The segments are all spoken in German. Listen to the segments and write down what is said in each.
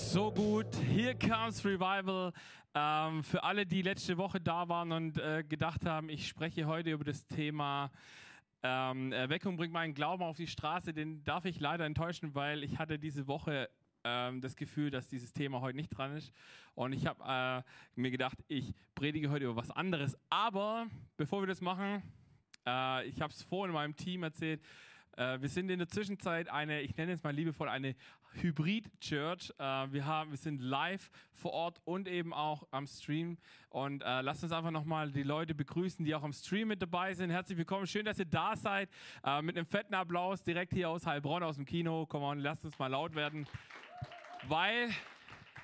So gut, hier comes Revival. Ähm, für alle, die letzte Woche da waren und äh, gedacht haben, ich spreche heute über das Thema ähm, Erweckung bringt meinen Glauben auf die Straße, den darf ich leider enttäuschen, weil ich hatte diese Woche ähm, das Gefühl, dass dieses Thema heute nicht dran ist. Und ich habe äh, mir gedacht, ich predige heute über was anderes. Aber bevor wir das machen, äh, ich habe es vorhin in meinem Team erzählt, äh, wir sind in der Zwischenzeit eine, ich nenne es mal liebevoll, eine Hybrid-Church. Äh, wir, haben, wir sind live vor Ort und eben auch am Stream. Und äh, lasst uns einfach nochmal die Leute begrüßen, die auch am Stream mit dabei sind. Herzlich willkommen, schön, dass ihr da seid. Äh, mit einem fetten Applaus direkt hier aus Heilbronn, aus dem Kino. Komm on, lasst uns mal laut werden. Weil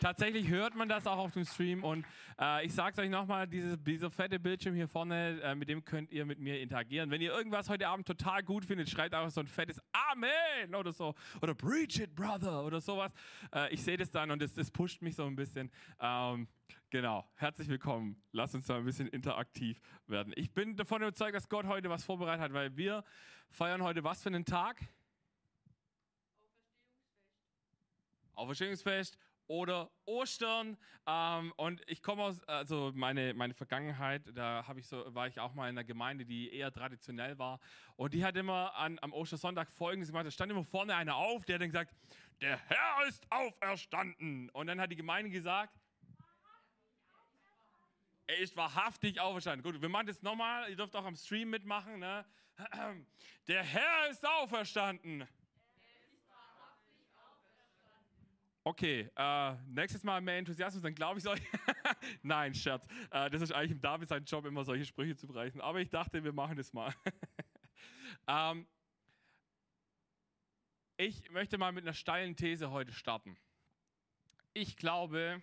Tatsächlich hört man das auch auf dem Stream und äh, ich sage es euch nochmal, dieser fette Bildschirm hier vorne, äh, mit dem könnt ihr mit mir interagieren. Wenn ihr irgendwas heute Abend total gut findet, schreibt einfach so ein fettes Amen oder so oder Preach it, Brother oder sowas. Äh, ich sehe das dann und das, das pusht mich so ein bisschen. Ähm, genau, herzlich willkommen. Lasst uns da ein bisschen interaktiv werden. Ich bin davon überzeugt, dass Gott heute was vorbereitet hat, weil wir feiern heute was für einen Tag? Auferstehungsfest. Auferstehungsfest oder Ostern. Ähm, und ich komme aus, also meine, meine Vergangenheit, da ich so, war ich auch mal in einer Gemeinde, die eher traditionell war. Und die hat immer an, am Ostersonntag folgendes gemacht: Da stand immer vorne einer auf, der dann gesagt: Der Herr ist auferstanden. Und dann hat die Gemeinde gesagt: Er ist wahrhaftig auferstanden. Gut, wir machen das nochmal. Ihr dürft auch am Stream mitmachen. Ne? Der Herr ist auferstanden. Okay, äh, nächstes Mal mehr Enthusiasmus, dann glaube ich es euch. Nein, Scherz. Äh, das ist eigentlich im David sein Job, immer solche Sprüche zu bereichen. Aber ich dachte, wir machen das mal. ähm, ich möchte mal mit einer steilen These heute starten. Ich glaube,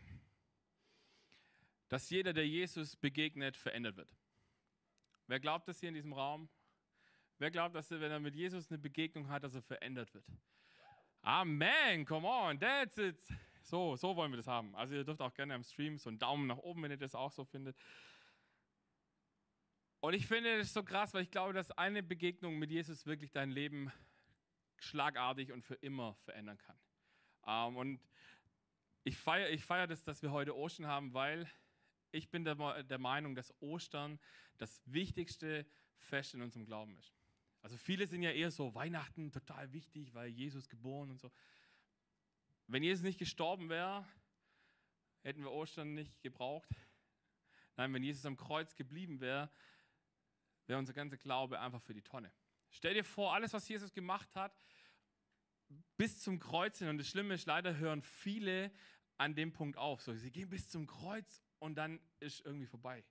dass jeder, der Jesus begegnet, verändert wird. Wer glaubt das hier in diesem Raum? Wer glaubt, dass er, wenn er mit Jesus eine Begegnung hat, dass er verändert wird? Amen, come on, that's it. So, so wollen wir das haben. Also ihr dürft auch gerne am Stream so einen Daumen nach oben, wenn ihr das auch so findet. Und ich finde das so krass, weil ich glaube, dass eine Begegnung mit Jesus wirklich dein Leben schlagartig und für immer verändern kann. Ähm, und ich feiere ich feier das, dass wir heute Ostern haben, weil ich bin der, der Meinung, dass Ostern das wichtigste Fest in unserem Glauben ist. Also viele sind ja eher so Weihnachten total wichtig, weil Jesus geboren und so. Wenn Jesus nicht gestorben wäre, hätten wir Ostern nicht gebraucht. Nein, wenn Jesus am Kreuz geblieben wäre, wäre unser ganzer Glaube einfach für die Tonne. Stell dir vor, alles, was Jesus gemacht hat, bis zum Kreuz hin. Und das Schlimme ist, leider hören viele an dem Punkt auf. So, sie gehen bis zum Kreuz und dann ist irgendwie vorbei.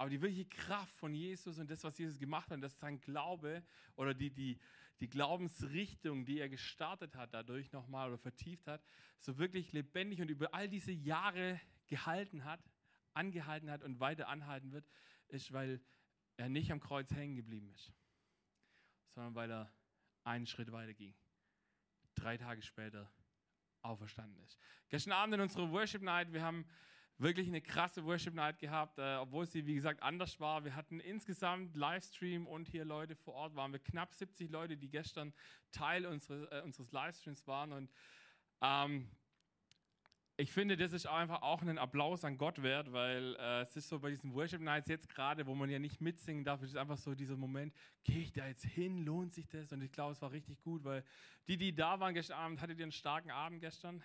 Aber die wirkliche Kraft von Jesus und das, was Jesus gemacht hat, das ist sein Glaube oder die, die, die Glaubensrichtung, die er gestartet hat, dadurch nochmal oder vertieft hat, so wirklich lebendig und über all diese Jahre gehalten hat, angehalten hat und weiter anhalten wird, ist, weil er nicht am Kreuz hängen geblieben ist, sondern weil er einen Schritt weiter ging. Drei Tage später auferstanden ist. Gestern Abend in unserer Worship Night, wir haben wirklich eine krasse Worship Night gehabt, äh, obwohl sie, wie gesagt, anders war. Wir hatten insgesamt Livestream und hier Leute vor Ort waren wir knapp 70 Leute, die gestern Teil unseres, äh, unseres Livestreams waren. Und ähm, ich finde, das ist einfach auch ein Applaus an Gott wert, weil äh, es ist so bei diesen Worship Nights jetzt gerade, wo man ja nicht mitsingen darf, ist einfach so dieser Moment, gehe ich da jetzt hin, lohnt sich das? Und ich glaube, es war richtig gut, weil die, die da waren gestern Abend, hattet ihr einen starken Abend gestern?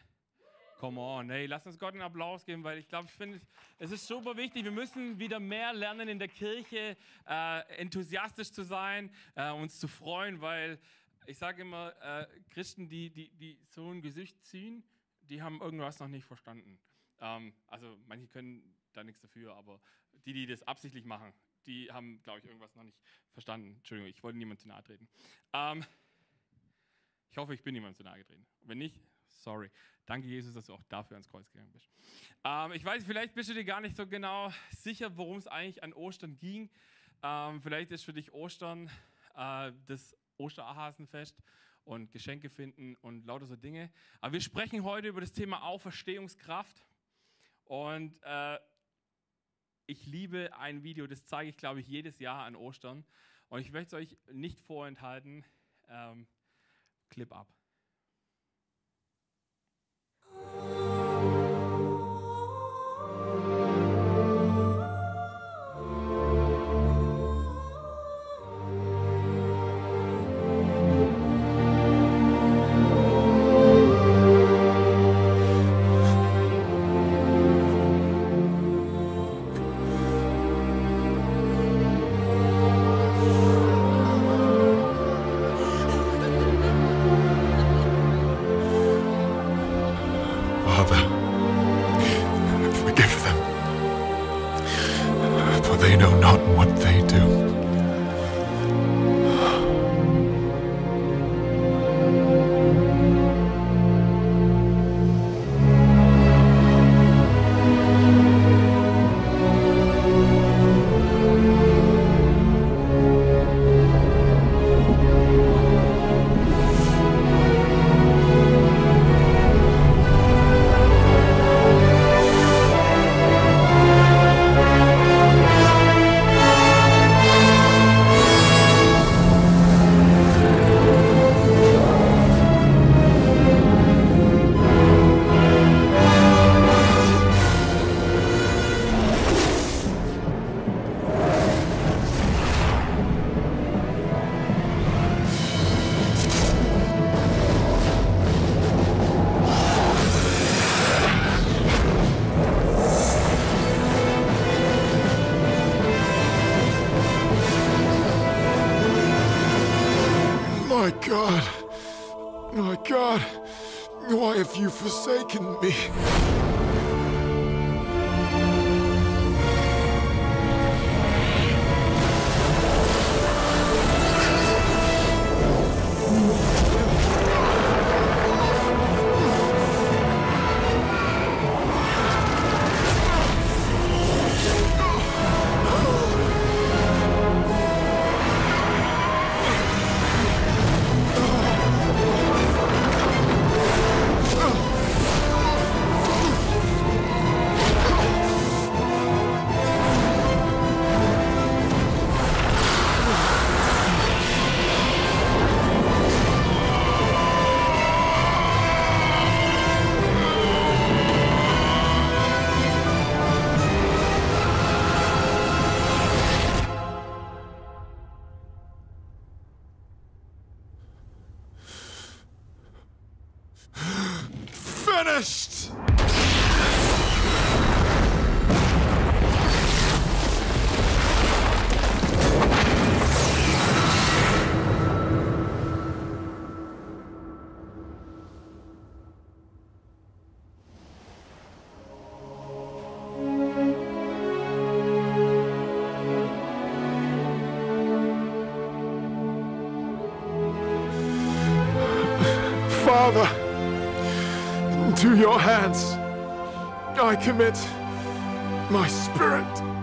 Come on, hey, lass uns Gott einen Applaus geben, weil ich glaube, ich finde, es ist super wichtig. Wir müssen wieder mehr lernen in der Kirche, äh, enthusiastisch zu sein, äh, uns zu freuen, weil ich sage immer, äh, Christen, die, die, die so ein Gesicht ziehen, die haben irgendwas noch nicht verstanden. Ähm, also manche können da nichts dafür, aber die, die das absichtlich machen, die haben, glaube ich, irgendwas noch nicht verstanden. Entschuldigung, ich wollte niemand zu nahe treten. Ähm, ich hoffe, ich bin niemand zu nahe getreten. Wenn nicht, sorry. Danke, Jesus, dass du auch dafür ans Kreuz gegangen bist. Ähm, ich weiß, vielleicht bist du dir gar nicht so genau sicher, worum es eigentlich an Ostern ging. Ähm, vielleicht ist für dich Ostern äh, das Osterhasenfest und Geschenke finden und lauter so Dinge. Aber wir sprechen heute über das Thema Auferstehungskraft. Und äh, ich liebe ein Video, das zeige ich, glaube ich, jedes Jahr an Ostern. Und ich möchte es euch nicht vorenthalten. Ähm, Clip ab. Bye. Father, into your hands I commit my spirit.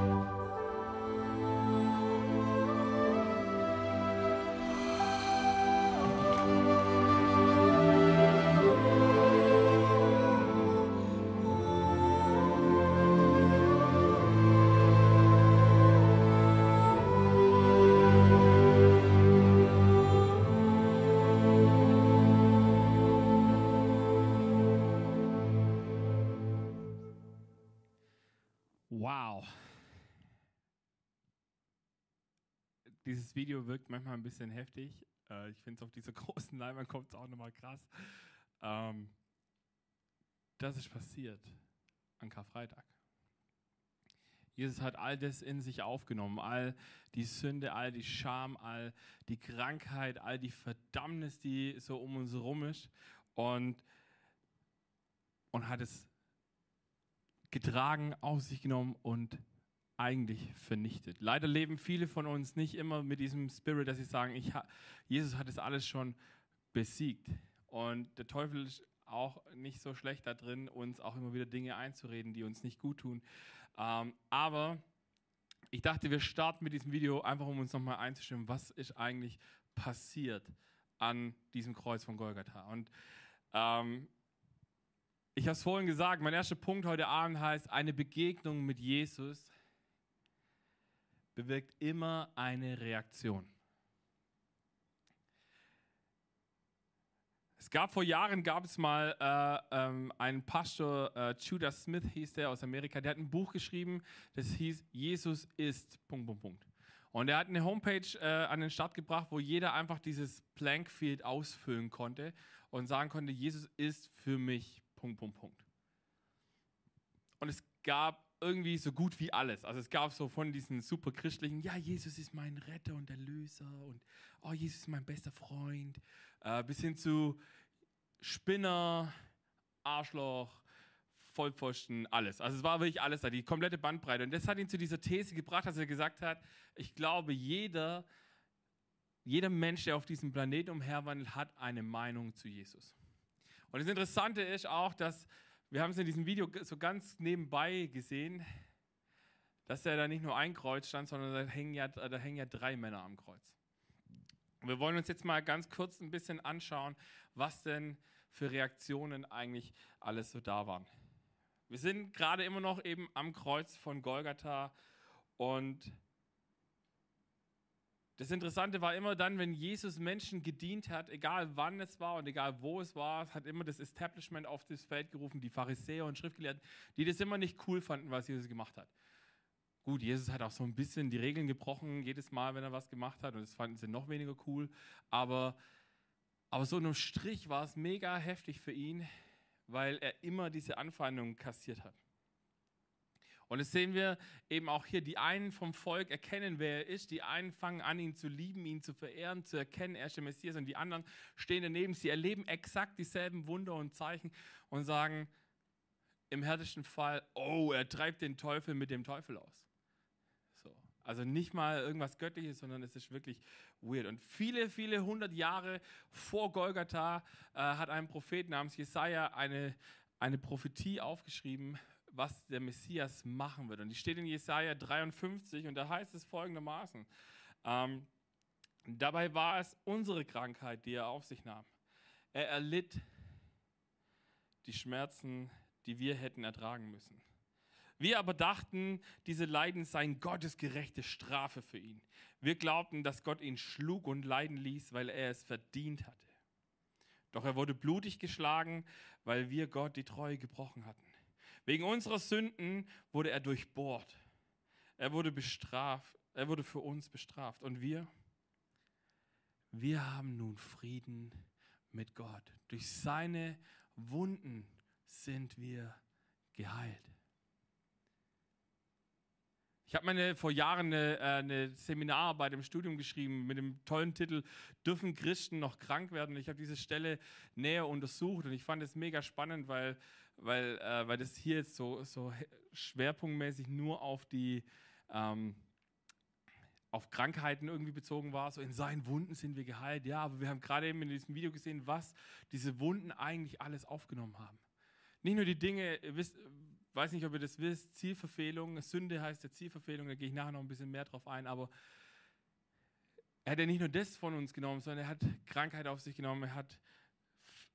Video wirkt manchmal ein bisschen heftig. Äh, ich finde es auf dieser großen Leinwand kommt es auch nochmal krass. Ähm, das ist passiert an Karfreitag. Jesus hat all das in sich aufgenommen, all die Sünde, all die Scham, all die Krankheit, all die Verdammnis, die so um uns herum ist und, und hat es getragen, auf sich genommen und eigentlich vernichtet. Leider leben viele von uns nicht immer mit diesem Spirit, dass sie sagen, ich ha Jesus hat es alles schon besiegt. Und der Teufel ist auch nicht so schlecht da drin, uns auch immer wieder Dinge einzureden, die uns nicht gut tun. Ähm, aber ich dachte, wir starten mit diesem Video einfach, um uns nochmal einzustimmen, was ist eigentlich passiert an diesem Kreuz von Golgatha. Und ähm, ich habe es vorhin gesagt, mein erster Punkt heute Abend heißt, eine Begegnung mit Jesus bewirkt immer eine Reaktion. Es gab vor Jahren, gab es mal äh, ähm, einen Pastor, äh, Judah Smith hieß der aus Amerika, der hat ein Buch geschrieben, das hieß Jesus ist, Punkt, Punkt, Punkt. Und er hat eine Homepage äh, an den Start gebracht, wo jeder einfach dieses Blankfield ausfüllen konnte und sagen konnte, Jesus ist für mich, Punkt, Punkt, Punkt. Und es gab irgendwie so gut wie alles. Also es gab so von diesen super christlichen, ja, Jesus ist mein Retter und Erlöser und oh, Jesus ist mein bester Freund, äh, bis hin zu Spinner, Arschloch, Vollpfosten, alles. Also es war wirklich alles da, die komplette Bandbreite. Und das hat ihn zu dieser These gebracht, dass er gesagt hat, ich glaube, jeder, jeder Mensch, der auf diesem Planeten umherwandelt, hat eine Meinung zu Jesus. Und das Interessante ist auch, dass, wir haben es in diesem Video so ganz nebenbei gesehen, dass er da nicht nur ein Kreuz stand, sondern da hängen ja, da hängen ja drei Männer am Kreuz. Wir wollen uns jetzt mal ganz kurz ein bisschen anschauen, was denn für Reaktionen eigentlich alles so da waren. Wir sind gerade immer noch eben am Kreuz von Golgatha und das Interessante war immer dann, wenn Jesus Menschen gedient hat, egal wann es war und egal wo es war, hat immer das Establishment auf das Feld gerufen, die Pharisäer und Schriftgelehrten, die das immer nicht cool fanden, was Jesus gemacht hat. Gut, Jesus hat auch so ein bisschen die Regeln gebrochen, jedes Mal, wenn er was gemacht hat, und das fanden sie noch weniger cool. Aber, aber so unterm Strich war es mega heftig für ihn, weil er immer diese Anfeindungen kassiert hat. Und das sehen wir eben auch hier. Die einen vom Volk erkennen, wer er ist. Die einen fangen an, ihn zu lieben, ihn zu verehren, zu erkennen, er ist der Messias. Und die anderen stehen daneben. Sie erleben exakt dieselben Wunder und Zeichen und sagen im härtesten Fall, oh, er treibt den Teufel mit dem Teufel aus. Also nicht mal irgendwas Göttliches, sondern es ist wirklich weird. Und viele, viele hundert Jahre vor Golgatha äh, hat ein Prophet namens Jesaja eine, eine Prophetie aufgeschrieben, was der Messias machen wird. Und die steht in Jesaja 53 und da heißt es folgendermaßen: ähm, Dabei war es unsere Krankheit, die er auf sich nahm. Er erlitt die Schmerzen, die wir hätten ertragen müssen. Wir aber dachten, diese Leiden seien Gottes gerechte Strafe für ihn. Wir glaubten, dass Gott ihn schlug und leiden ließ, weil er es verdient hatte. Doch er wurde blutig geschlagen, weil wir Gott die Treue gebrochen hatten. Wegen unserer Sünden wurde er durchbohrt. Er wurde bestraft. Er wurde für uns bestraft. Und wir? Wir haben nun Frieden mit Gott. Durch seine Wunden sind wir geheilt. Ich habe meine vor Jahren eine, äh, eine, Seminararbeit im Studium geschrieben mit dem tollen Titel Dürfen Christen noch krank werden? Ich habe diese Stelle näher untersucht und ich fand es mega spannend, weil, weil, äh, weil das hier jetzt so, so schwerpunktmäßig nur auf die ähm, auf Krankheiten irgendwie bezogen war. So in seinen Wunden sind wir geheilt. Ja, aber wir haben gerade eben in diesem Video gesehen, was diese Wunden eigentlich alles aufgenommen haben. Nicht nur die Dinge, wisst, weiß nicht, ob ihr das wisst, Zielverfehlung, Sünde heißt ja Zielverfehlung, da gehe ich nachher noch ein bisschen mehr drauf ein, aber er hat ja nicht nur das von uns genommen, sondern er hat Krankheit auf sich genommen, er hat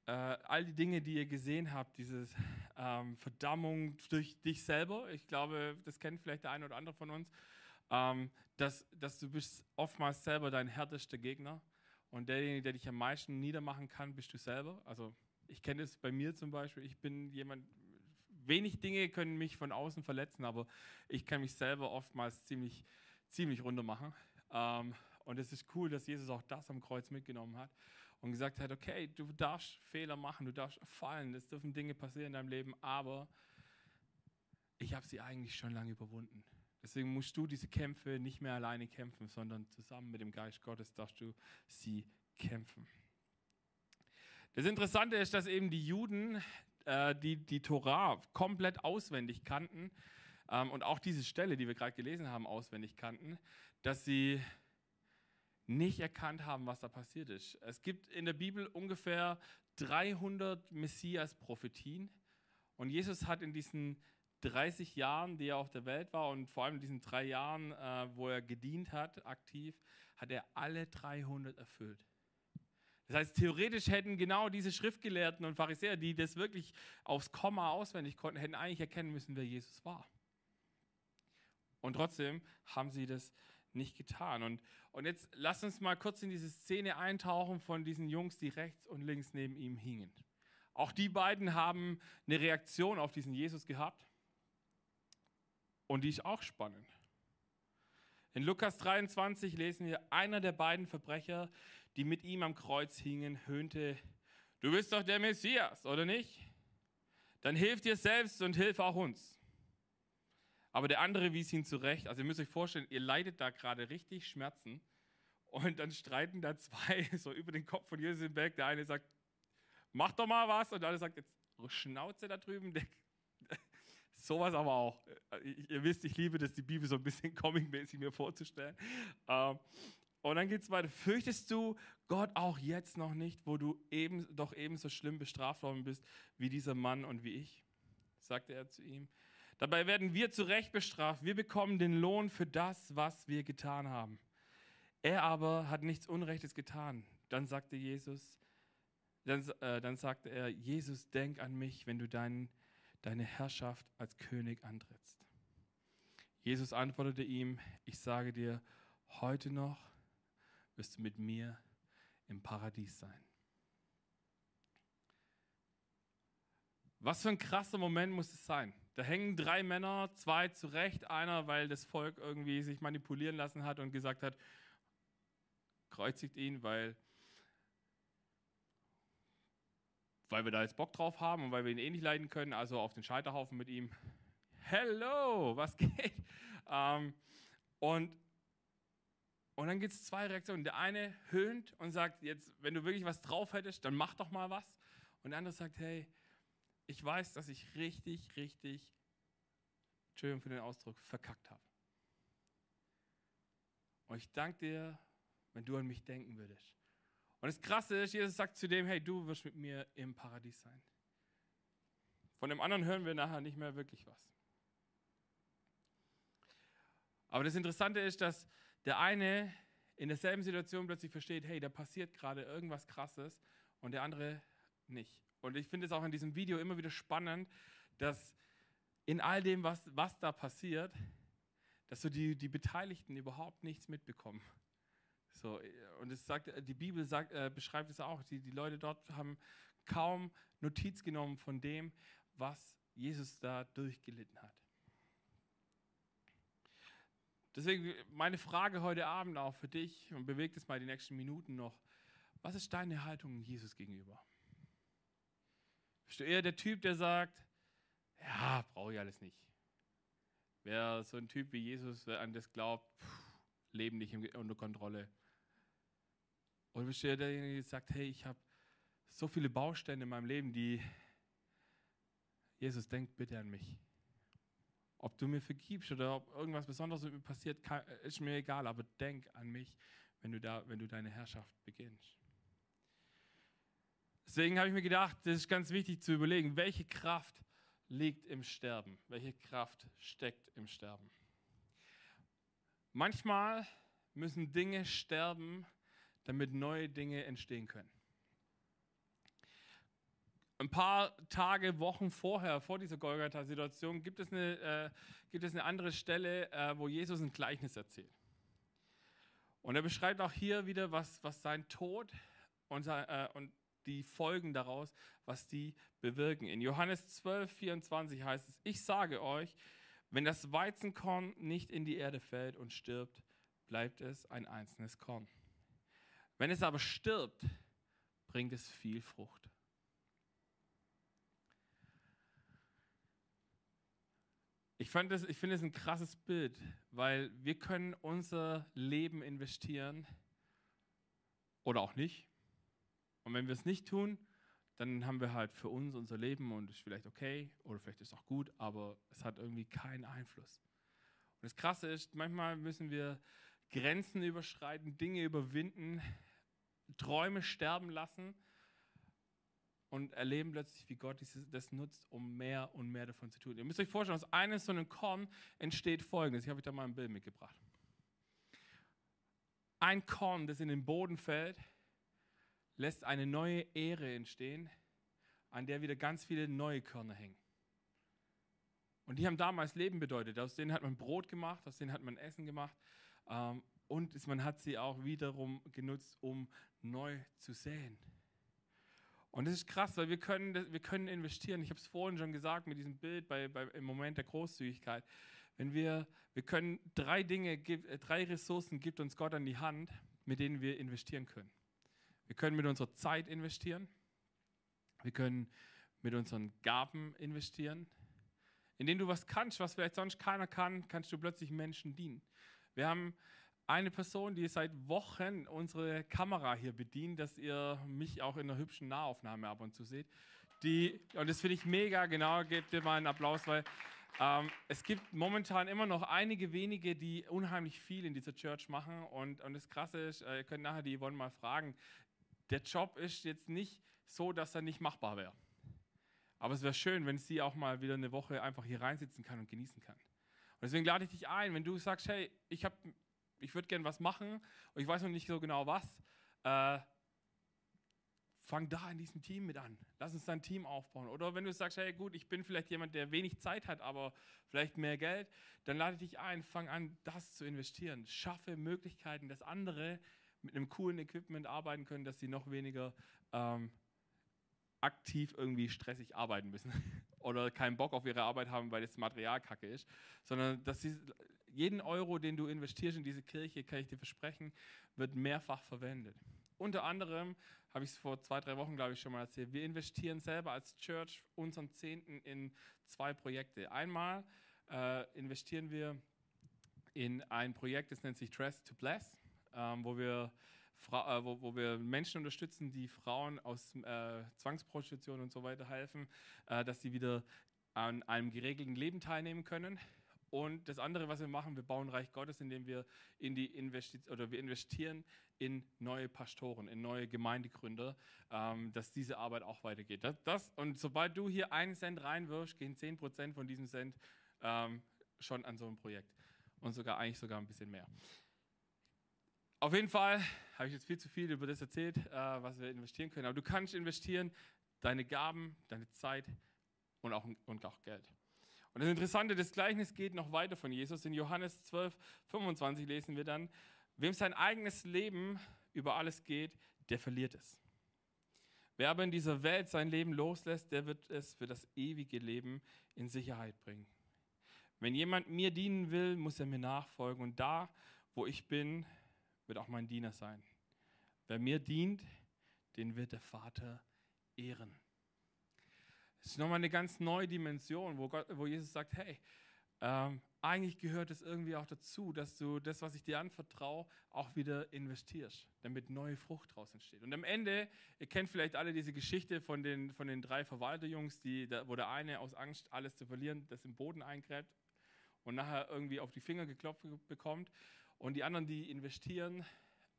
äh, all die Dinge, die ihr gesehen habt, diese ähm, Verdammung durch dich selber, ich glaube, das kennt vielleicht der eine oder andere von uns, ähm, dass, dass du bist oftmals selber dein härtester Gegner und derjenige, der dich am meisten niedermachen kann, bist du selber. Also ich kenne es bei mir zum Beispiel, ich bin jemand, wenig Dinge können mich von außen verletzen, aber ich kann mich selber oftmals ziemlich, ziemlich runter machen. Ähm, und es ist cool, dass Jesus auch das am Kreuz mitgenommen hat und gesagt hat, okay, du darfst Fehler machen, du darfst fallen, es dürfen Dinge passieren in deinem Leben, aber ich habe sie eigentlich schon lange überwunden. Deswegen musst du diese Kämpfe nicht mehr alleine kämpfen, sondern zusammen mit dem Geist Gottes darfst du sie kämpfen. Das Interessante ist, dass eben die Juden äh, die die Torah komplett auswendig kannten ähm, und auch diese Stelle, die wir gerade gelesen haben, auswendig kannten, dass sie nicht erkannt haben, was da passiert ist. Es gibt in der Bibel ungefähr 300 Messias-Prophetien und Jesus hat in diesen 30 Jahren, die er auf der Welt war und vor allem in diesen drei Jahren, äh, wo er gedient hat, aktiv, hat er alle 300 erfüllt. Das heißt, theoretisch hätten genau diese Schriftgelehrten und Pharisäer, die das wirklich aufs Komma auswendig konnten, hätten eigentlich erkennen müssen, wer Jesus war. Und trotzdem haben sie das nicht getan. Und, und jetzt lasst uns mal kurz in diese Szene eintauchen von diesen Jungs, die rechts und links neben ihm hingen. Auch die beiden haben eine Reaktion auf diesen Jesus gehabt. Und die ist auch spannend. In Lukas 23 lesen wir, einer der beiden Verbrecher, die mit ihm am Kreuz hingen, höhnte, du bist doch der Messias, oder nicht? Dann hilf dir selbst und hilf auch uns. Aber der andere wies ihn zurecht. Also ihr müsst euch vorstellen, ihr leidet da gerade richtig Schmerzen. Und dann streiten da zwei so über den Kopf von Jesus Berg. Der eine sagt, mach doch mal was. Und der andere sagt, jetzt Schnauze da drüben. Der, Sowas aber auch. Äh, ihr wisst, ich liebe das, die Bibel so ein bisschen comic-mäßig mir vorzustellen. Ähm, und dann geht es weiter. Fürchtest du Gott auch jetzt noch nicht, wo du eben, doch ebenso schlimm bestraft worden bist wie dieser Mann und wie ich? sagte er zu ihm. Dabei werden wir zu Recht bestraft. Wir bekommen den Lohn für das, was wir getan haben. Er aber hat nichts Unrechtes getan. Dann sagte Jesus, dann, äh, dann sagte er, Jesus, denk an mich, wenn du dein, deine Herrschaft als König antrittst. Jesus antwortete ihm, ich sage dir, heute noch wirst du mit mir im Paradies sein. Was für ein krasser Moment muss es sein? Da hängen drei Männer, zwei zurecht, einer, weil das Volk irgendwie sich manipulieren lassen hat und gesagt hat, kreuzigt ihn, weil, weil wir da jetzt Bock drauf haben und weil wir ihn eh nicht leiden können, also auf den Scheiterhaufen mit ihm. Hello, was geht? Ähm, und, und dann gibt es zwei Reaktionen. Der eine höhnt und sagt, jetzt, wenn du wirklich was drauf hättest, dann mach doch mal was. Und der andere sagt, hey, ich weiß, dass ich richtig, richtig, Entschuldigung für den Ausdruck, verkackt habe. Und ich danke dir, wenn du an mich denken würdest. Und das Krasse ist, Jesus sagt zu dem, hey, du wirst mit mir im Paradies sein. Von dem anderen hören wir nachher nicht mehr wirklich was. Aber das Interessante ist, dass der eine in derselben Situation plötzlich versteht, hey, da passiert gerade irgendwas Krasses und der andere nicht. Und ich finde es auch in diesem Video immer wieder spannend, dass in all dem, was, was da passiert, dass so die, die Beteiligten überhaupt nichts mitbekommen. So, und es sagt, die Bibel sagt, äh, beschreibt es auch, die, die Leute dort haben kaum Notiz genommen von dem, was Jesus da durchgelitten hat. Deswegen meine Frage heute Abend auch für dich und bewegt es mal die nächsten Minuten noch. Was ist deine Haltung Jesus gegenüber? Bist du eher der Typ, der sagt, ja, brauche ich alles nicht. Wer so ein Typ wie Jesus an das glaubt, pff, Leben nicht unter Kontrolle. Oder bist du eher derjenige, der sagt, hey, ich habe so viele Bausteine in meinem Leben, die Jesus denkt bitte an mich. Ob du mir vergibst oder ob irgendwas Besonderes mit mir passiert, ist mir egal, aber denk an mich, wenn du, da, wenn du deine Herrschaft beginnst. Deswegen habe ich mir gedacht, das ist ganz wichtig zu überlegen, welche Kraft liegt im Sterben? Welche Kraft steckt im Sterben? Manchmal müssen Dinge sterben, damit neue Dinge entstehen können. Ein paar Tage, Wochen vorher, vor dieser Golgatha-Situation, gibt, es eine, äh, gibt es eine andere Stelle, äh, wo Jesus ein Gleichnis erzählt. Und er beschreibt auch hier wieder, was, was sein Tod und, äh, und die Folgen daraus, was die bewirken. In Johannes 12, 24 heißt es, ich sage euch, wenn das Weizenkorn nicht in die Erde fällt und stirbt, bleibt es ein einzelnes Korn. Wenn es aber stirbt, bringt es viel Frucht. Ich, finde es ein krasses Bild, weil wir können unser Leben investieren oder auch nicht. Und wenn wir es nicht tun, dann haben wir halt für uns unser Leben und ist vielleicht okay oder vielleicht ist es auch gut, aber es hat irgendwie keinen Einfluss. Und das Krasse ist, manchmal müssen wir Grenzen überschreiten, Dinge überwinden, Träume sterben lassen und erleben plötzlich, wie Gott das nutzt, um mehr und mehr davon zu tun. Ihr müsst euch vorstellen, aus eines so einem Korn entsteht Folgendes. Ich habe euch da mal ein Bild mitgebracht. Ein Korn, das in den Boden fällt, lässt eine neue Ehre entstehen, an der wieder ganz viele neue Körner hängen. Und die haben damals Leben bedeutet. Aus denen hat man Brot gemacht, aus denen hat man Essen gemacht. Ähm, und man hat sie auch wiederum genutzt, um neu zu säen. Und das ist krass, weil wir können, wir können investieren. Ich habe es vorhin schon gesagt mit diesem Bild bei, bei, im Moment der Großzügigkeit. Wenn wir, wir können drei Dinge, drei Ressourcen gibt uns Gott an die Hand, mit denen wir investieren können. Wir können mit unserer Zeit investieren. Wir können mit unseren Gaben investieren. Indem du was kannst, was vielleicht sonst keiner kann, kannst du plötzlich Menschen dienen. Wir haben eine Person, die seit Wochen unsere Kamera hier bedient, dass ihr mich auch in einer hübschen Nahaufnahme ab und zu seht. Die, und das finde ich mega, genau, gebt dir mal einen Applaus, weil Ähm, es gibt momentan immer noch einige wenige, die unheimlich viel in dieser Church machen. Und, und das Krasse ist, äh, ihr könnt nachher die Yvonne mal fragen, der Job ist jetzt nicht so, dass er nicht machbar wäre. Aber es wäre schön, wenn sie auch mal wieder eine Woche einfach hier reinsitzen kann und genießen kann. Und deswegen lade ich dich ein, wenn du sagst, hey, ich, ich würde gerne was machen und ich weiß noch nicht so genau was, äh, fang da in diesem Team mit an. Lass uns dein Team aufbauen. Oder wenn du sagst, hey gut, ich bin vielleicht jemand, der wenig Zeit hat, aber vielleicht mehr Geld, dann lade dich ein, fang an, das zu investieren. Schaffe Möglichkeiten, dass andere mit einem coolen Equipment arbeiten können, dass sie noch weniger ähm, aktiv irgendwie stressig arbeiten müssen oder keinen Bock auf ihre Arbeit haben, weil das Material kacke ist, sondern dass sie jeden Euro, den du investierst in diese Kirche, kann ich dir versprechen, wird mehrfach verwendet. Unter anderem habe ich es vor zwei, drei Wochen, glaube ich, schon mal erzählt. Wir investieren selber als Church unseren Zehnten in zwei Projekte. Einmal äh, investieren wir in ein Projekt, das nennt sich Dress to Bless, ähm, wo, wir äh, wo, wo, wir Menschen unterstützen, die Frauen aus äh, Zwangsprostitution und so weiter helfen, äh, dass sie wieder an einem geregelten Leben teilnehmen können. Und das andere, was wir machen, wir bauen Reich Gottes, indem wir in die Investi oder wir investieren in neue Pastoren, in neue Gemeindegründer, ähm, dass diese Arbeit auch weitergeht. Das, das, und sobald du hier einen Cent reinwirfst, gehen 10% von diesem Cent ähm, schon an so ein Projekt. Und sogar eigentlich sogar ein bisschen mehr. Auf jeden Fall habe ich jetzt viel zu viel über das erzählt, äh, was wir investieren können. Aber du kannst investieren deine Gaben, deine Zeit und auch, und auch Geld. Und das Interessante, das Gleichnis geht noch weiter von Jesus. In Johannes 12, 25 lesen wir dann, wem sein eigenes Leben über alles geht, der verliert es. Wer aber in dieser Welt sein Leben loslässt, der wird es für das ewige Leben in Sicherheit bringen. Wenn jemand mir dienen will, muss er mir nachfolgen. Und da, wo ich bin, wird auch mein Diener sein. Wer mir dient, den wird der Vater ehren. Das ist nochmal eine ganz neue Dimension, wo, Gott, wo Jesus sagt, hey, ähm, eigentlich gehört es irgendwie auch dazu, dass du das, was ich dir anvertraue, auch wieder investierst, damit neue Frucht draus entsteht. Und am Ende, ihr kennt vielleicht alle diese Geschichte von den, von den drei Verwalterjungs, die, wo der eine aus Angst, alles zu verlieren, das im Boden eingräbt und nachher irgendwie auf die Finger geklopft bekommt. Und die anderen, die investieren,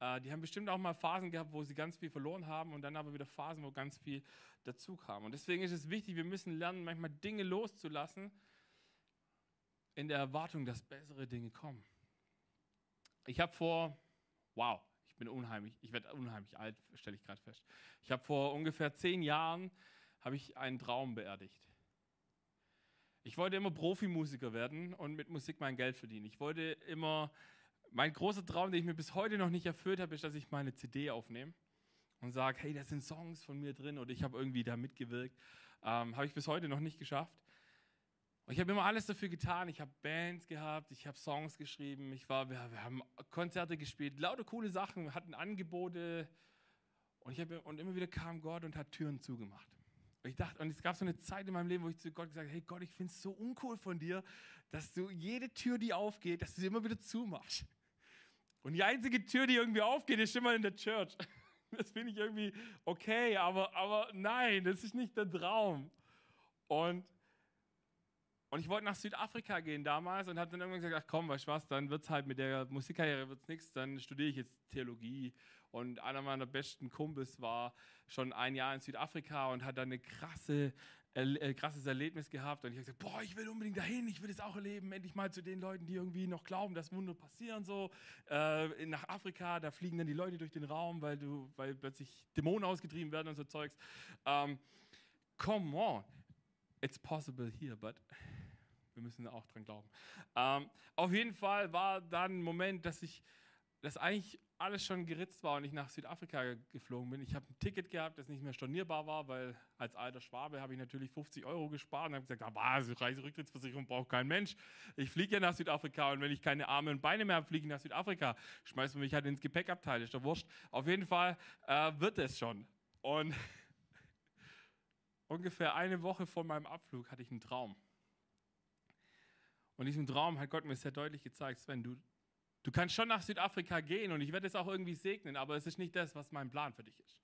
äh, die haben bestimmt auch mal Phasen gehabt, wo sie ganz viel verloren haben und dann aber wieder Phasen, wo ganz viel dazu kam. Und deswegen ist es wichtig, wir müssen lernen, manchmal Dinge loszulassen, in der Erwartung, dass bessere Dinge kommen. Ich habe vor, wow, ich bin unheimlich, ich werde unheimlich alt, stelle ich gerade fest. Ich habe vor ungefähr zehn Jahren habe ich einen Traum beerdigt. Ich wollte immer Profimusiker werden und mit Musik mein Geld verdienen. Ich wollte immer mein großer Traum, den ich mir bis heute noch nicht erfüllt habe, ist, dass ich meine CD aufnehme und sage, hey, da sind Songs von mir drin oder ich habe irgendwie da mitgewirkt. Ähm, habe ich bis heute noch nicht geschafft. Und ich habe immer alles dafür getan. Ich habe Bands gehabt, ich habe Songs geschrieben, ich war, wir, wir, haben Konzerte gespielt, lauter coole Sachen, wir hatten Angebote. Und, ich hab, und immer wieder kam Gott und hat Türen zugemacht. Und ich dachte, und es gab so eine Zeit in meinem Leben, wo ich zu Gott gesagt habe, hey Gott, ich finde es so uncool von dir, dass du jede Tür, die aufgeht, dass du sie immer wieder zumachst. Und die einzige Tür, die irgendwie aufgeht, ist immer in der Church. Das finde ich irgendwie okay, aber, aber nein, das ist nicht der Traum. Und, und ich wollte nach Südafrika gehen damals und habe dann irgendwann gesagt, ach komm, weißt du was, dann wird es halt mit der Musikkarriere wird's nichts, dann studiere ich jetzt Theologie. Und einer meiner besten Kumpels war schon ein Jahr in Südafrika und hat dann eine krasse äh, krasses Erlebnis gehabt und ich habe gesagt, boah, ich will unbedingt dahin, ich will es auch erleben, endlich mal zu den Leuten, die irgendwie noch glauben, dass Wunder passieren so. Äh, nach Afrika, da fliegen dann die Leute durch den Raum, weil du, weil plötzlich Dämonen ausgetrieben werden und so Zeugs. Ähm, come on, it's possible here, but wir müssen auch dran glauben. Ähm, auf jeden Fall war dann ein Moment, dass ich das eigentlich alles schon geritzt war und ich nach Südafrika geflogen bin. Ich habe ein Ticket gehabt, das nicht mehr stornierbar war, weil als alter Schwabe habe ich natürlich 50 Euro gespart und habe gesagt, ah, Reiserücktrittsversicherung braucht kein Mensch. Ich fliege ja nach Südafrika und wenn ich keine Arme und Beine mehr habe, fliege ich nach Südafrika. Schmeißen wir mich halt ins Gepäckabteil, ist doch wurscht. Auf jeden Fall äh, wird es schon. Und ungefähr eine Woche vor meinem Abflug hatte ich einen Traum. Und in diesem Traum hat Gott mir sehr deutlich gezeigt, Sven, du, Du kannst schon nach Südafrika gehen und ich werde es auch irgendwie segnen, aber es ist nicht das, was mein Plan für dich ist.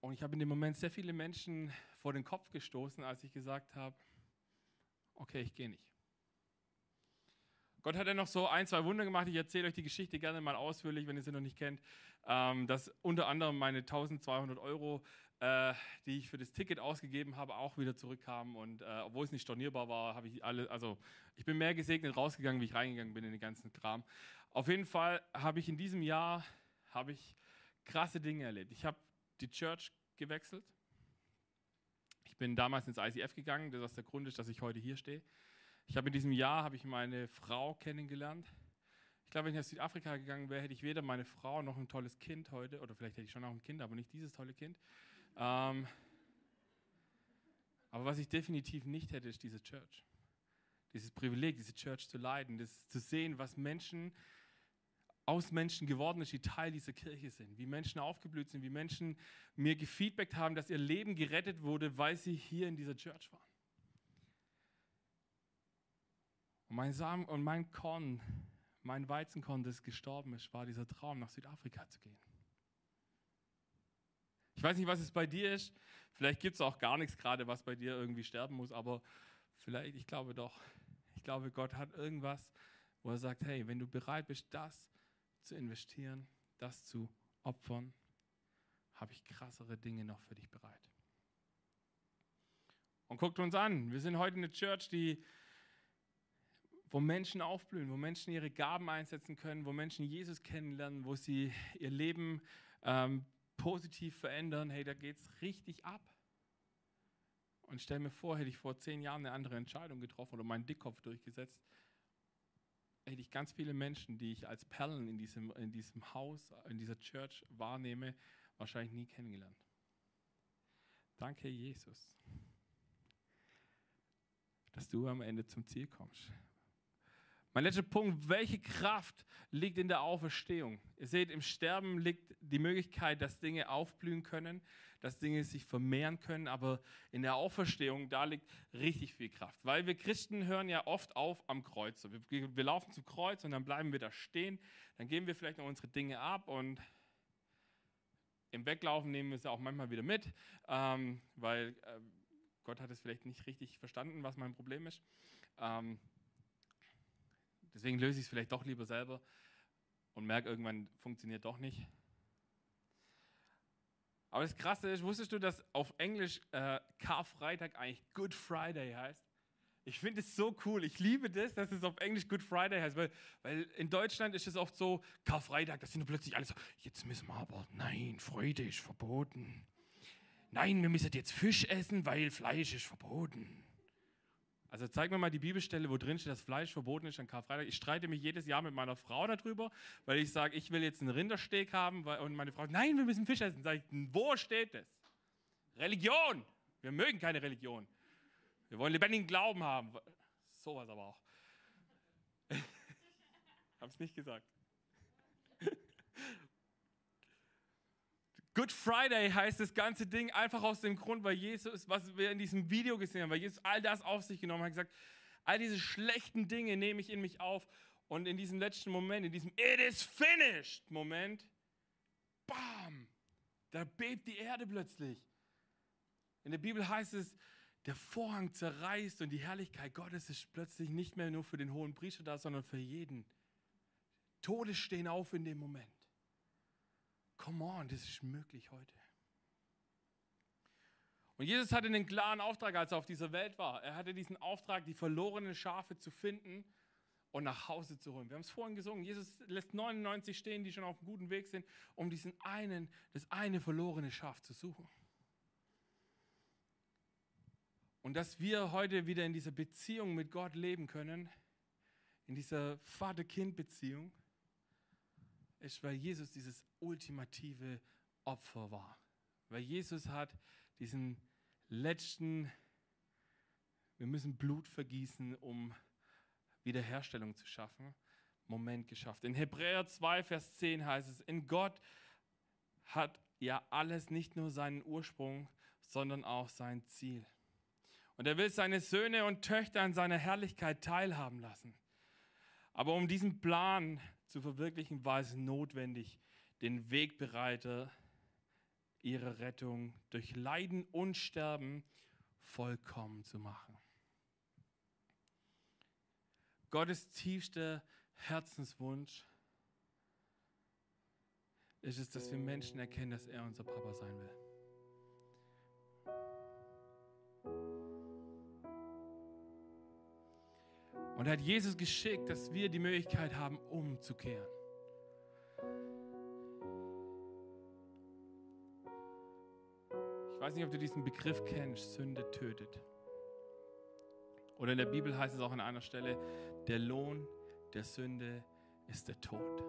Und ich habe in dem Moment sehr viele Menschen vor den Kopf gestoßen, als ich gesagt habe, okay, ich gehe nicht. Gott hat ja noch so ein, zwei Wunder gemacht. Ich erzähle euch die Geschichte gerne mal ausführlich, wenn ihr sie noch nicht kennt. Ähm, dass unter anderem meine 1200 Euro, äh, die ich für das Ticket ausgegeben habe, auch wieder zurückkamen. Und äh, obwohl es nicht stornierbar war, habe ich alle, also ich bin mehr gesegnet rausgegangen, wie ich reingegangen bin in den ganzen Kram. Auf jeden Fall habe ich in diesem Jahr habe ich krasse Dinge erlebt. Ich habe die Church gewechselt. Ich bin damals ins ICF gegangen, das ist der Grund ist, dass ich heute hier stehe. Ich habe in diesem Jahr habe ich meine Frau kennengelernt. Ich glaube, wenn ich nach Südafrika gegangen wäre, hätte ich weder meine Frau noch ein tolles Kind heute, oder vielleicht hätte ich schon auch ein Kind, aber nicht dieses tolle Kind. Ähm, aber was ich definitiv nicht hätte, ist diese Church. Dieses Privileg, diese Church zu leiden, das zu sehen, was Menschen aus Menschen geworden ist, die Teil dieser Kirche sind, wie Menschen aufgeblüht sind, wie Menschen mir gefeedbackt haben, dass ihr Leben gerettet wurde, weil sie hier in dieser Church waren. Und mein Samen und mein Korn, mein Weizenkorn, das gestorben ist, war dieser Traum, nach Südafrika zu gehen. Weiß nicht, was es bei dir ist. Vielleicht gibt es auch gar nichts gerade, was bei dir irgendwie sterben muss, aber vielleicht, ich glaube doch. Ich glaube, Gott hat irgendwas, wo er sagt, hey, wenn du bereit bist, das zu investieren, das zu opfern, habe ich krassere Dinge noch für dich bereit. Und guckt uns an, wir sind heute eine Church, die wo Menschen aufblühen, wo Menschen ihre Gaben einsetzen können, wo Menschen Jesus kennenlernen, wo sie ihr Leben ähm, positiv verändern. Hey, da geht es richtig ab. Und stell mir vor, hätte ich vor zehn Jahren eine andere Entscheidung getroffen oder meinen Dickkopf durchgesetzt, hätte ich ganz viele Menschen, die ich als Perlen in diesem, in diesem Haus, in dieser Church wahrnehme, wahrscheinlich nie kennengelernt. Danke, Jesus, dass du am Ende zum Ziel kommst. Mein letzter Punkt, welche Kraft liegt in der Auferstehung? Ihr seht, im Sterben liegt die Möglichkeit, dass Dinge aufblühen können, dass Dinge sich vermehren können, aber in der Auferstehung, da liegt richtig viel Kraft. Weil wir Christen hören ja oft auf am Kreuz. Wir, wir laufen zum Kreuz und dann bleiben wir da stehen, dann geben wir vielleicht noch unsere Dinge ab und im Weglaufen nehmen wir es auch manchmal wieder mit, ähm, weil äh, Gott hat es vielleicht nicht richtig verstanden, was mein Problem ist. Ähm, Deswegen löse ich es vielleicht doch lieber selber und merke, irgendwann funktioniert doch nicht. Aber das Krasse ist, wusstest du, dass auf Englisch äh, Karfreitag eigentlich Good Friday heißt? Ich finde es so cool. Ich liebe das, dass es auf Englisch Good Friday heißt, weil, weil in Deutschland ist es oft so, Karfreitag, das sind plötzlich alle so, jetzt müssen wir aber, nein, Freude ist verboten. Nein, wir müssen jetzt Fisch essen, weil Fleisch ist verboten. Also zeig mir mal die Bibelstelle, wo drin steht, dass Fleisch verboten ist an Karfreitag. Ich streite mich jedes Jahr mit meiner Frau darüber, weil ich sage, ich will jetzt einen Rindersteak haben und meine Frau sagt, nein, wir müssen Fisch essen. Sag ich, wo steht das? Religion. Wir mögen keine Religion. Wir wollen lebendigen Glauben haben. Sowas aber auch. Hab's nicht gesagt. Good Friday heißt das ganze Ding einfach aus dem Grund, weil Jesus, was wir in diesem Video gesehen haben, weil Jesus all das auf sich genommen hat, gesagt, all diese schlechten Dinge nehme ich in mich auf. Und in diesem letzten Moment, in diesem It is finished Moment, bam, da bebt die Erde plötzlich. In der Bibel heißt es, der Vorhang zerreißt und die Herrlichkeit Gottes ist plötzlich nicht mehr nur für den hohen Priester da, sondern für jeden. Tode stehen auf in dem Moment. Come on, das ist möglich heute. Und Jesus hatte einen klaren Auftrag, als er auf dieser Welt war. Er hatte diesen Auftrag, die verlorenen Schafe zu finden und nach Hause zu holen. Wir haben es vorhin gesungen. Jesus lässt 99 stehen, die schon auf einem guten Weg sind, um diesen einen, das eine verlorene Schaf zu suchen. Und dass wir heute wieder in dieser Beziehung mit Gott leben können, in dieser Vater-Kind-Beziehung, ist, weil Jesus dieses ultimative Opfer war. Weil Jesus hat diesen letzten, wir müssen Blut vergießen, um Wiederherstellung zu schaffen, Moment geschafft. In Hebräer 2, Vers 10 heißt es, in Gott hat ja alles nicht nur seinen Ursprung, sondern auch sein Ziel. Und er will seine Söhne und Töchter an seiner Herrlichkeit teilhaben lassen. Aber um diesen Plan zu verwirklichen, war es notwendig, den Wegbereiter ihre Rettung durch Leiden und Sterben vollkommen zu machen. Gottes tiefster Herzenswunsch ist es, dass wir Menschen erkennen, dass er unser Papa sein will. Und er hat Jesus geschickt, dass wir die Möglichkeit haben, umzukehren. Ich weiß nicht, ob du diesen Begriff kennst, Sünde tötet. Oder in der Bibel heißt es auch an einer Stelle, der Lohn der Sünde ist der Tod.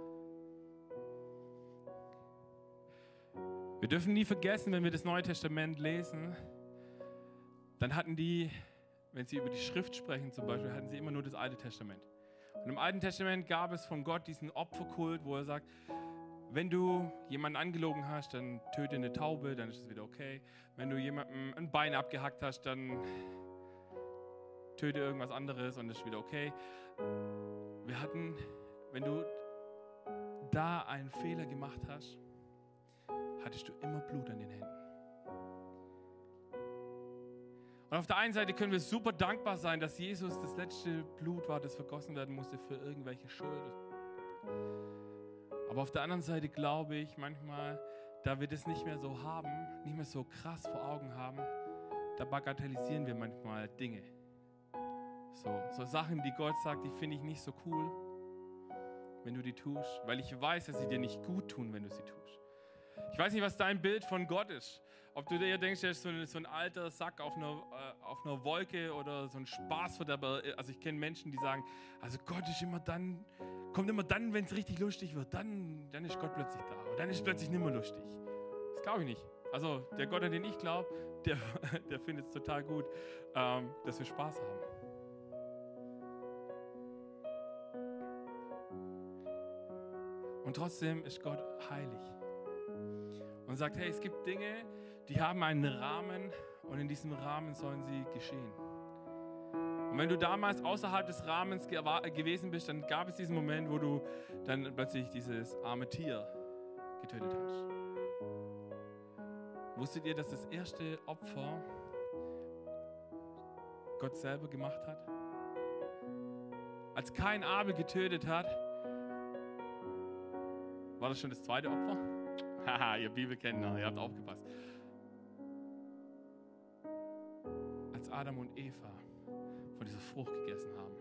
Wir dürfen nie vergessen, wenn wir das Neue Testament lesen, dann hatten die, wenn sie über die Schrift sprechen zum Beispiel, hatten sie immer nur das Alte Testament. Und im Alten Testament gab es von Gott diesen Opferkult, wo er sagt, wenn du jemanden angelogen hast, dann töte eine Taube, dann ist es wieder okay. Wenn du jemandem ein Bein abgehackt hast, dann töte irgendwas anderes und es ist wieder okay. Wir hatten, wenn du da einen Fehler gemacht hast, hattest du immer Blut an den Händen. Und auf der einen Seite können wir super dankbar sein, dass Jesus das letzte Blut war, das vergossen werden musste für irgendwelche Schuld. Aber auf der anderen Seite glaube ich manchmal, da wir das nicht mehr so haben, nicht mehr so krass vor Augen haben, da bagatellisieren wir manchmal Dinge. So, so Sachen, die Gott sagt, die finde ich nicht so cool, wenn du die tust, weil ich weiß, dass sie dir nicht gut tun, wenn du sie tust. Ich weiß nicht, was dein Bild von Gott ist. Ob du dir denkst, er ist so ein, so ein alter Sack auf einer, äh, auf einer Wolke oder so ein Spaßverderber. Also ich kenne Menschen, die sagen, also Gott ist immer dann, kommt immer dann, wenn es richtig lustig wird. Dann, dann ist Gott plötzlich da. Und dann ist plötzlich nicht mehr lustig. Das glaube ich nicht. Also der Gott, an den ich glaube, der, der findet es total gut, ähm, dass wir Spaß haben. Und trotzdem ist Gott heilig und sagt, hey, es gibt Dinge, die haben einen Rahmen und in diesem Rahmen sollen sie geschehen. Und wenn du damals außerhalb des Rahmens gewesen bist, dann gab es diesen Moment, wo du dann plötzlich dieses arme Tier getötet hast. Wusstet ihr, dass das erste Opfer Gott selber gemacht hat? Als kein Abel getötet hat, war das schon das zweite Opfer? Haha, ihr Bibelkenner, ihr habt aufgepasst. Adam und Eva von dieser Frucht gegessen haben,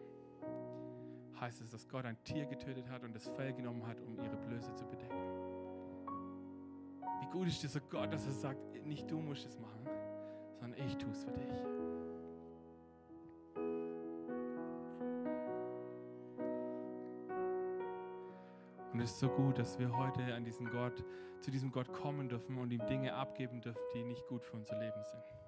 heißt es, dass Gott ein Tier getötet hat und das Fell genommen hat, um ihre Blöße zu bedecken. Wie gut ist dieser Gott, dass er sagt, nicht du musst es machen, sondern ich tue es für dich. Und es ist so gut, dass wir heute an diesen Gott, zu diesem Gott kommen dürfen und ihm Dinge abgeben dürfen, die nicht gut für unser Leben sind.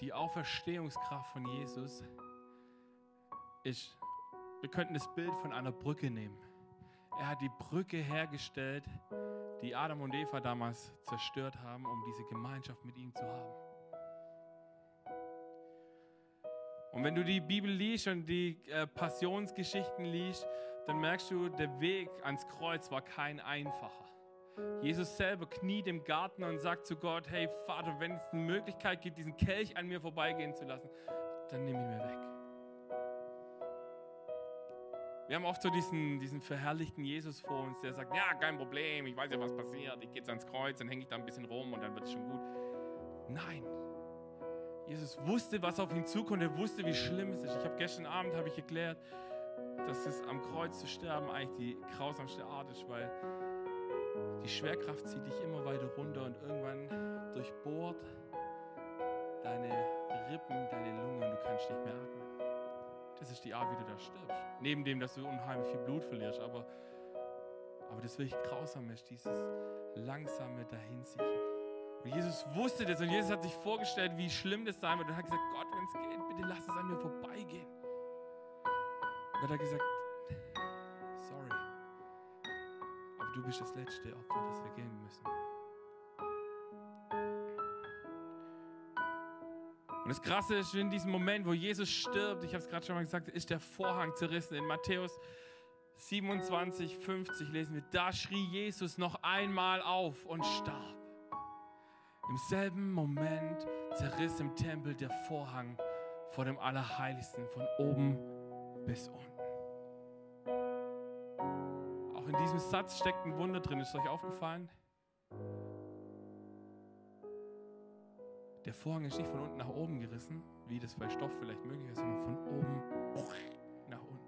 Die Auferstehungskraft von Jesus ist, wir könnten das Bild von einer Brücke nehmen. Er hat die Brücke hergestellt, die Adam und Eva damals zerstört haben, um diese Gemeinschaft mit ihm zu haben. Und wenn du die Bibel liest und die äh, Passionsgeschichten liest, dann merkst du, der Weg ans Kreuz war kein einfacher. Jesus selber kniet im Garten und sagt zu Gott, hey Vater, wenn es eine Möglichkeit gibt, diesen Kelch an mir vorbeigehen zu lassen, dann nimm ihn mir weg. Wir haben oft so diesen, diesen verherrlichten Jesus vor uns, der sagt, ja, kein Problem, ich weiß ja, was passiert, ich gehe jetzt ans Kreuz, dann hänge ich da ein bisschen rum und dann wird es schon gut. Nein, Jesus wusste, was auf ihn zukommt. Er wusste, wie schlimm es ist. Ich habe gestern Abend habe ich erklärt, dass es am Kreuz zu sterben eigentlich die grausamste Art ist, weil die Schwerkraft zieht dich immer weiter runter und irgendwann durchbohrt deine Rippen, deine Lunge und du kannst nicht mehr atmen. Das ist die Art, wie du da stirbst. Neben dem, dass du unheimlich viel Blut verlierst, aber, aber das wirklich grausam ist, dieses langsame Dahinsiechen. Und Jesus wusste das und Jesus hat sich vorgestellt, wie schlimm das sein wird und hat gesagt, Gott, wenn es geht, bitte lass es an mir vorbeigehen. Und Gott hat gesagt, aber du bist das letzte Opfer, das wir geben müssen. Und das Krasse ist, in diesem Moment, wo Jesus stirbt, ich habe es gerade schon mal gesagt, ist der Vorhang zerrissen. In Matthäus 27, 50 lesen wir, da schrie Jesus noch einmal auf und starb. Im selben Moment zerriss im Tempel der Vorhang vor dem Allerheiligsten von oben bis unten. In diesem Satz steckt ein Wunder drin. Ist euch aufgefallen? Der Vorhang ist nicht von unten nach oben gerissen, wie das bei Stoff vielleicht möglich ist, sondern von oben nach unten.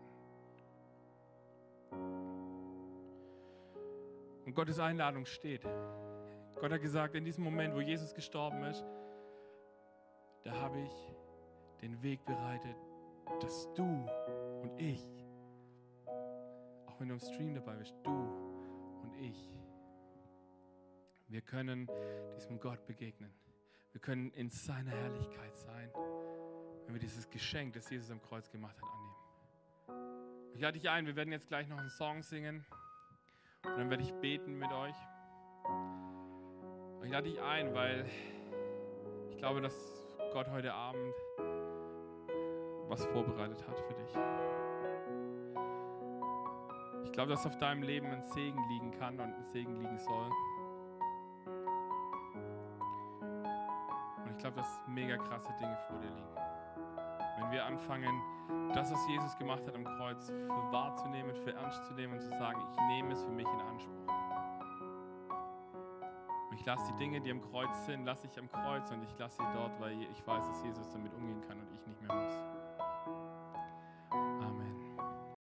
Und Gottes Einladung steht. Gott hat gesagt, in diesem Moment, wo Jesus gestorben ist, da habe ich den Weg bereitet, dass du und ich, wenn du im Stream dabei bist, du und ich, wir können diesem Gott begegnen. Wir können in seiner Herrlichkeit sein, wenn wir dieses Geschenk, das Jesus am Kreuz gemacht hat, annehmen. Ich lade dich ein, wir werden jetzt gleich noch einen Song singen und dann werde ich beten mit euch. Ich lade dich ein, weil ich glaube, dass Gott heute Abend was vorbereitet hat für dich. Ich glaube, dass auf deinem Leben ein Segen liegen kann und ein Segen liegen soll. Und ich glaube, dass mega krasse Dinge vor dir liegen. Wenn wir anfangen, das, was Jesus gemacht hat am Kreuz, für wahrzunehmen, für ernst zu nehmen und zu sagen, ich nehme es für mich in Anspruch. Und ich lasse die Dinge, die am Kreuz sind, lasse ich am Kreuz und ich lasse sie dort, weil ich weiß, dass Jesus damit umgehen kann und ich nicht mehr muss.